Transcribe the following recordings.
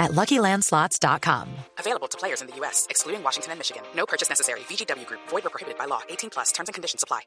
at LuckyLandSlots.com. Available to players in the U.S., excluding Washington and Michigan. No purchase necessary. VGW Group. Void or prohibited by law. 18 plus. Terms and conditions apply.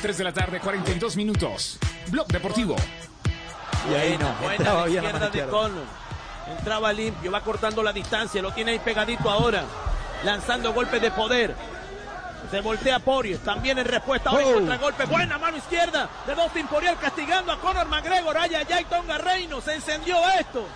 3 de la tarde, 42 minutos. Blog Deportivo. Y ahí no, buena entraba de bien a izquierda de izquierda. Entraba limpio, va cortando la distancia, lo tiene ahí pegadito ahora. Lanzando golpes de poder. Se voltea Poirier, también en respuesta. Ahora Oh. contragolpe, buena mano izquierda de Dustin Poirier castigando a Conor McGregor. Ay, ay, Tonga Reino, se encendió esto.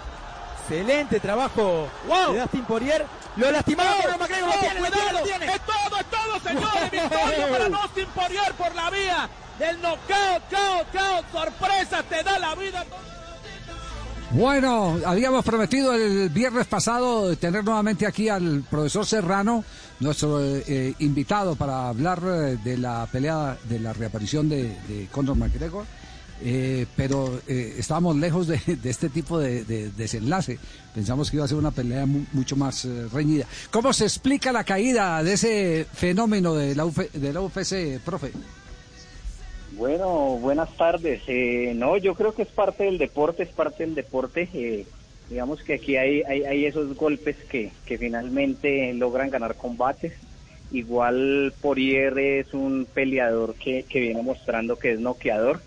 Excelente trabajo Wow. de Dustin Poirier. Lo lastimaba ¡Oh! Conor McGregor, lo ¡Oh, tiene, lo tiene, cuidado! lo tiene. Es todo, es todo, señores. Victoria para Dustin Poirier por la vía del knockout, cao, cao. Sorpresa, te da la vida. Bueno, habíamos prometido el viernes pasado tener nuevamente aquí al profesor Serrano, nuestro eh, eh, invitado para hablar eh, de la pelea, de la reaparición de, de Conor McGregor, eh, pero eh, estábamos lejos de, este tipo de, de desenlace. Pensamos que iba a ser una pelea mu- mucho más reñida. ¿Cómo se explica la caída de ese fenómeno de la, UF de la UFC, profe? Bueno, buenas tardes. Eh, no, yo creo que es parte del deporte, es parte del deporte. Eh, digamos que aquí hay, esos golpes que, que finalmente logran ganar combates. Igual Poirier es un peleador que, que viene mostrando que es noqueador.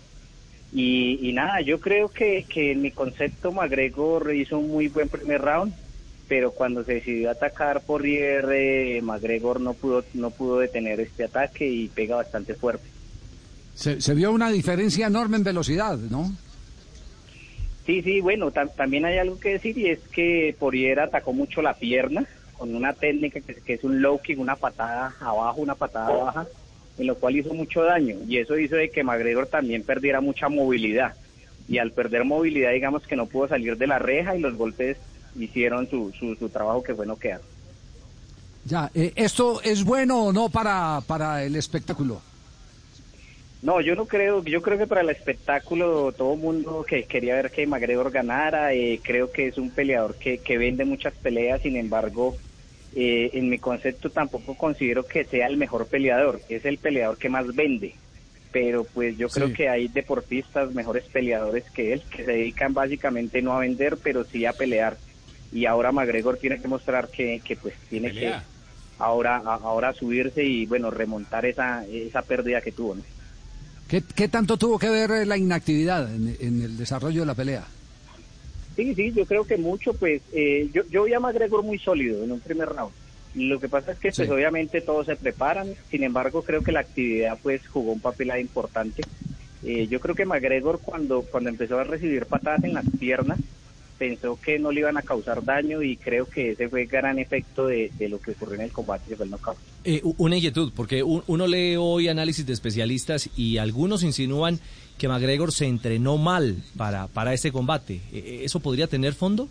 Y, y nada, yo creo que, que en mi concepto McGregor hizo un muy buen primer round, pero cuando se decidió atacar Poirier, eh, McGregor no pudo, no pudo detener este ataque y pega bastante fuerte. Se, se vio una diferencia enorme en velocidad, ¿no? Sí, sí, bueno, tam- también hay algo que decir y es que Poirier atacó mucho la pierna con una técnica que, que es un low kick, una patada abajo, una patada baja, en lo cual hizo mucho daño y eso hizo de que McGregor también perdiera mucha movilidad y al perder movilidad digamos que no pudo salir de la reja y los golpes hicieron su, su, su trabajo que fue noquear. Ya, eh, ¿esto es bueno o no para, para el espectáculo? No, yo no creo, yo creo que para el espectáculo todo el mundo que quería ver que McGregor ganara, eh, creo que es un peleador que, que vende muchas peleas, sin embargo, eh, en mi concepto tampoco considero que sea el mejor peleador, es el peleador que más vende, pero pues yo creo que hay deportistas mejores peleadores que él, que se dedican básicamente no a vender, pero sí a pelear, y ahora McGregor tiene que mostrar que, que pues tiene Pelea. que ahora, a- ahora subirse y bueno, remontar esa, esa pérdida que tuvo, ¿no? ¿Qué, qué tanto tuvo que ver eh, la inactividad en, en el desarrollo de la pelea? Sí, sí, yo creo que mucho, pues eh, yo, yo vi a McGregor muy sólido en un primer round. Lo que pasa es que pues obviamente todos se preparan, sin embargo creo que la actividad pues jugó un papel importante. Eh, yo creo que McGregor cuando, cuando empezó a recibir patadas en las piernas pensó que no le iban a causar daño y creo que ese fue el gran efecto de, de lo que ocurrió en el combate, que fue el knockout. Eh, una inquietud, porque un- uno lee hoy análisis de especialistas y algunos insinúan que McGregor se entrenó mal para, para este combate. Eh, ¿Eso podría tener fondo?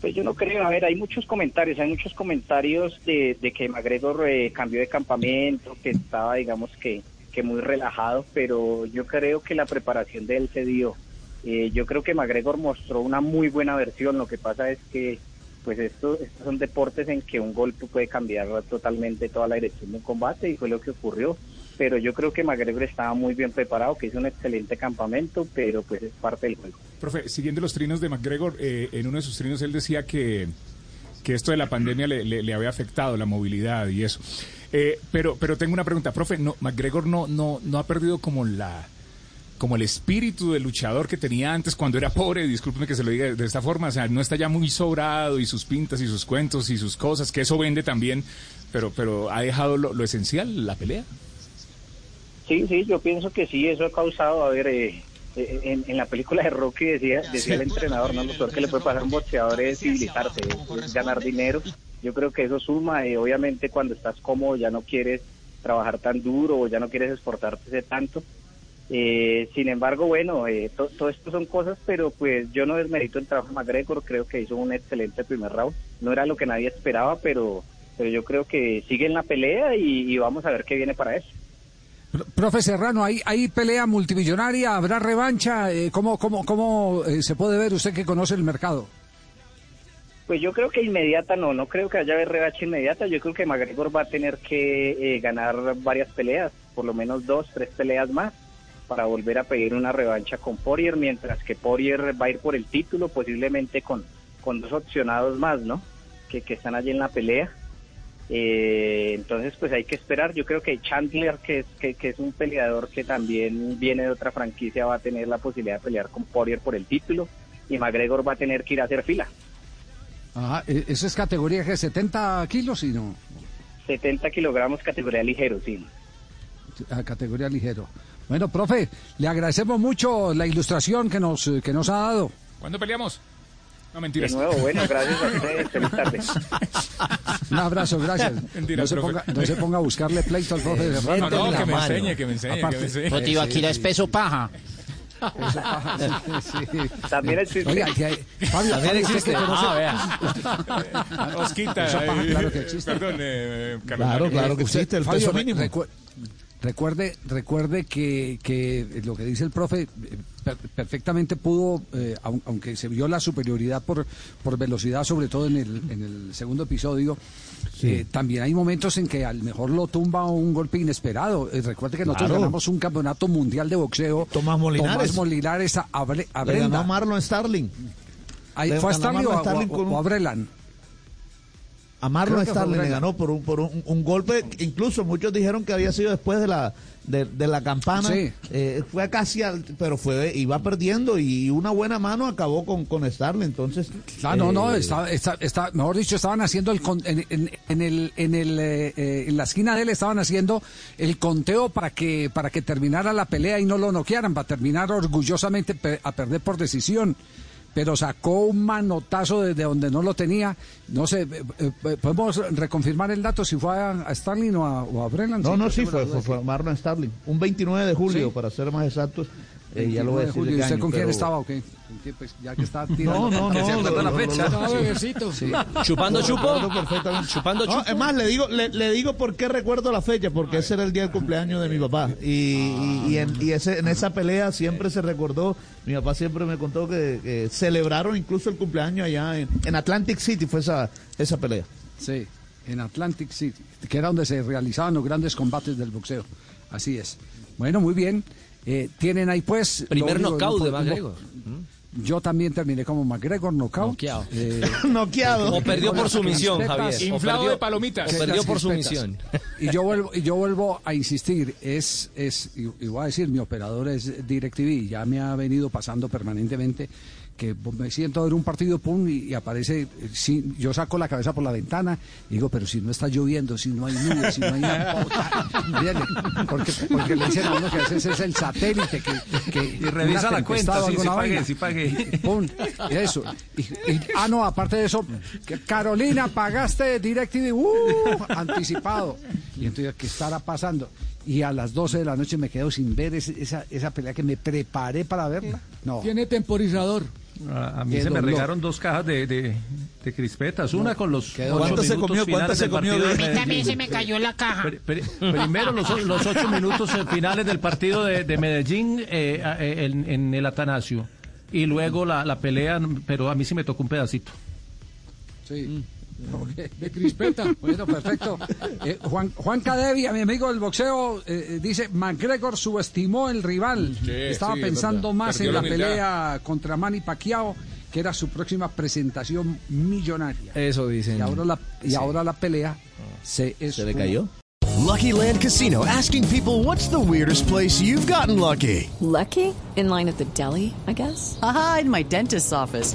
Pues yo no creo, a ver, hay muchos comentarios, hay muchos comentarios de, de que McGregor eh, cambió de campamento, que estaba, digamos que, que muy relajado, pero yo creo que la preparación de él se dio. Eh, yo creo que McGregor mostró una muy buena versión, lo que pasa es que pues estos, estos son deportes en que un golpe puede cambiar totalmente toda la dirección de un combate y fue lo que ocurrió. Pero yo creo que McGregor estaba muy bien preparado, que hizo un excelente campamento, pero pues es parte del juego. Profe, siguiendo los trinos de McGregor, eh, en uno de sus trinos él decía que, que esto de la pandemia le, le- le había afectado la movilidad y eso. Eh, pero, pero tengo una pregunta, profe, no, McGregor no, no, no ha perdido como la como el espíritu del luchador que tenía antes cuando era pobre, discúlpeme que se lo diga de esta forma, o sea, no está ya muy sobrado y sus pintas y sus cuentos y sus cosas, que eso vende también, pero, pero ha dejado lo, lo esencial, la pelea. Sí, sí, yo pienso que sí, eso ha causado, a ver, eh, eh, en, en la película de Rocky decía, decía el entrenador, no, lo peor que le puede pasar a un boxeador es civilizarse, es, es ganar dinero. Yo creo que eso suma, y obviamente cuando estás cómodo ya no quieres trabajar tan duro o ya no quieres exportarte tanto. Eh, sin embargo, bueno, eh, to- todo esto son cosas, pero pues yo no desmerito el trabajo de McGregor, creo que hizo un excelente primer round. No era lo que nadie esperaba, pero pero yo creo que sigue en la pelea y, y vamos a ver qué viene para eso. Pro- Profe Serrano, ¿hay, hay pelea multimillonaria? ¿Habrá revancha? Eh, ¿Cómo, cómo, cómo eh, se puede ver usted que conoce el mercado? Pues yo creo que inmediata no, no creo que haya revancha inmediata. Yo creo que McGregor va a tener que eh, ganar varias peleas, por lo menos dos, tres peleas más, para volver a pedir una revancha con Poirier, mientras que Poirier va a ir por el título, posiblemente con, con dos opcionados más, ¿no? Que, que están allí en la pelea. Eh, entonces, pues hay que esperar. Yo creo que Chandler, que es, que, que es un peleador que también viene de otra franquicia, va a tener la posibilidad de pelear con Poirier por el título y McGregor va a tener que ir a hacer fila. Ajá, eh, ¿Eso es categoría que 70 kilos y no? 70 kilogramos categoría ligero, sí. a categoría ligero. Bueno, profe, le agradecemos mucho la ilustración que nos, eh, que nos ha dado. ¿Cuándo peleamos? No, De mentiras. nuevo, bueno, gracias a ustedes. Feliz tarde. Un abrazo, gracias. Mentira, no, se ponga, no se ponga a buscarle pleito al profe Serrano. No, no, que me mano. enseñe, que me enseñe, que Aparte- me enseñe. Iba aquí la espeso paja. Sí, sí. También existe. Oiga, que hay- Fabio, También existe. que conoce- Ah, vea. Osquita. Eso paja, eh, claro que existe. Perdón, eh, Carlos Claro, claro que existe el Fabio, peso mínimo. recu- recuerde, recuerde que, que lo que dice el profe eh, per- perfectamente pudo, eh, aun- aunque se vio la superioridad por, por velocidad, sobre todo en el, en el segundo episodio, eh, también hay momentos en que al mejor lo tumba un golpe inesperado. Eh, recuerde que nosotros Claro. ganamos un campeonato mundial de boxeo. Tomás Molinares. Tomás Molinares a, a Bre- a Le ganó Marlon Starling. Ahí ¿Fue a Starling o, a- o- con un- o a Brelan? A Marlon Starling le ganó por un, por un, un golpe, incluso muchos dijeron que había sido después de la de, de la campana, Sí. Eh, fue casi, al, pero fue iba perdiendo y una buena mano acabó con, con Starling, entonces... Ah, no, no, eh, está, está, está- mejor dicho, estaban haciendo el, con- en, en- en el, en el, eh, en la esquina de él estaban haciendo el conteo para que, para que terminara la pelea y no lo noquearan, para terminar orgullosamente a perder por decisión. Pero sacó un manotazo desde donde no lo tenía. No sé, eh, eh, podemos reconfirmar el dato si fue a, Starling o a, o a Breland. No, no, sí, fue, fue, fue Marlon Starling. Un 29 de julio, Sí. para ser más exactos. Eh, ya lo 29 voy a de decir julio. de ¿Y qué usted año, con quién pero- estaba o qué? ¿Con quién, pues, ya que está tirando. No, no, no. Se acuerda la fecha. Sí. ¿Chupando chupo? ¿Chupando No, chupo? es más, le digo, le, le digo por qué recuerdo la fecha, porque ese era el día del cumpleaños de mi papá. Y, y- y en, y ese, en esa pelea siempre se recordó, mi papá siempre me contó que, que celebraron incluso el cumpleaños allá en, en Atlantic City, fue esa, esa pelea. Sí, en Atlantic City, que era donde se realizaban los grandes combates del boxeo. Así es. Bueno, muy bien. Eh, tienen ahí pues... Primer knockout de McGregor. Yo también terminé como McGregor, knockout. Noqueado. Eh, Noqueado. O perdió por sumisión, crispetas. Javier. Inflado perdió- de palomitas. O perdió por sumisión. Y yo vuelvo, y yo vuelvo a insistir, es, es, y, y voy a decir, mi operador es DirecTV, ya me ha venido pasando permanentemente que me siento a ver un partido, pum, y, y aparece, eh, sí, yo saco la cabeza por la ventana y digo, pero si no está lloviendo, si no hay nubes, si no hay nada, porque, porque le dicen a uno que a veces es el satélite que, que Y revisa la cuenta, sí, pagué, vaina. sí pagué. Pum, y eso. Y, y- ah, no, aparte de eso, que Carolina, pagaste DirecTV, uh, anticipado. Y entonces, ¿qué estará pasando? Y a las 12 de la noche me quedo sin ver ese- esa, esa pelea que me preparé para verla. No. Tiene temporizador. A, a mí se me regaron dos cajas de, de, de crispetas, una con los. ¿Cuánto se minutos comió? ¿Cuánto finales se del comió A mí Medellín. se me cayó la caja. Pri- pri- primero los, ocho minutos eh, finales del partido de, de Medellín eh, eh, en, en el Atanasio y luego la, la pelea, pero a mí sí me tocó un pedacito. Sí. Ok. De crispeta. Bueno, perfecto. Eh, Juan, Juan Cadevia, mi amigo del boxeo, eh, eh, dice, McGregor subestimó el rival. Sí, Estaba sí, es pensando más Perdió en la pelea contra Manny Pacquiao, que era su próxima presentación millonaria. Eso dicen. Y ahora la, y Sí. ahora la pelea se ¿Se le cayó? Lucky Land Casino asking people what's the weirdest place you've gotten lucky? Lucky? In line at the deli, I guess? Aha, in my dentist's office.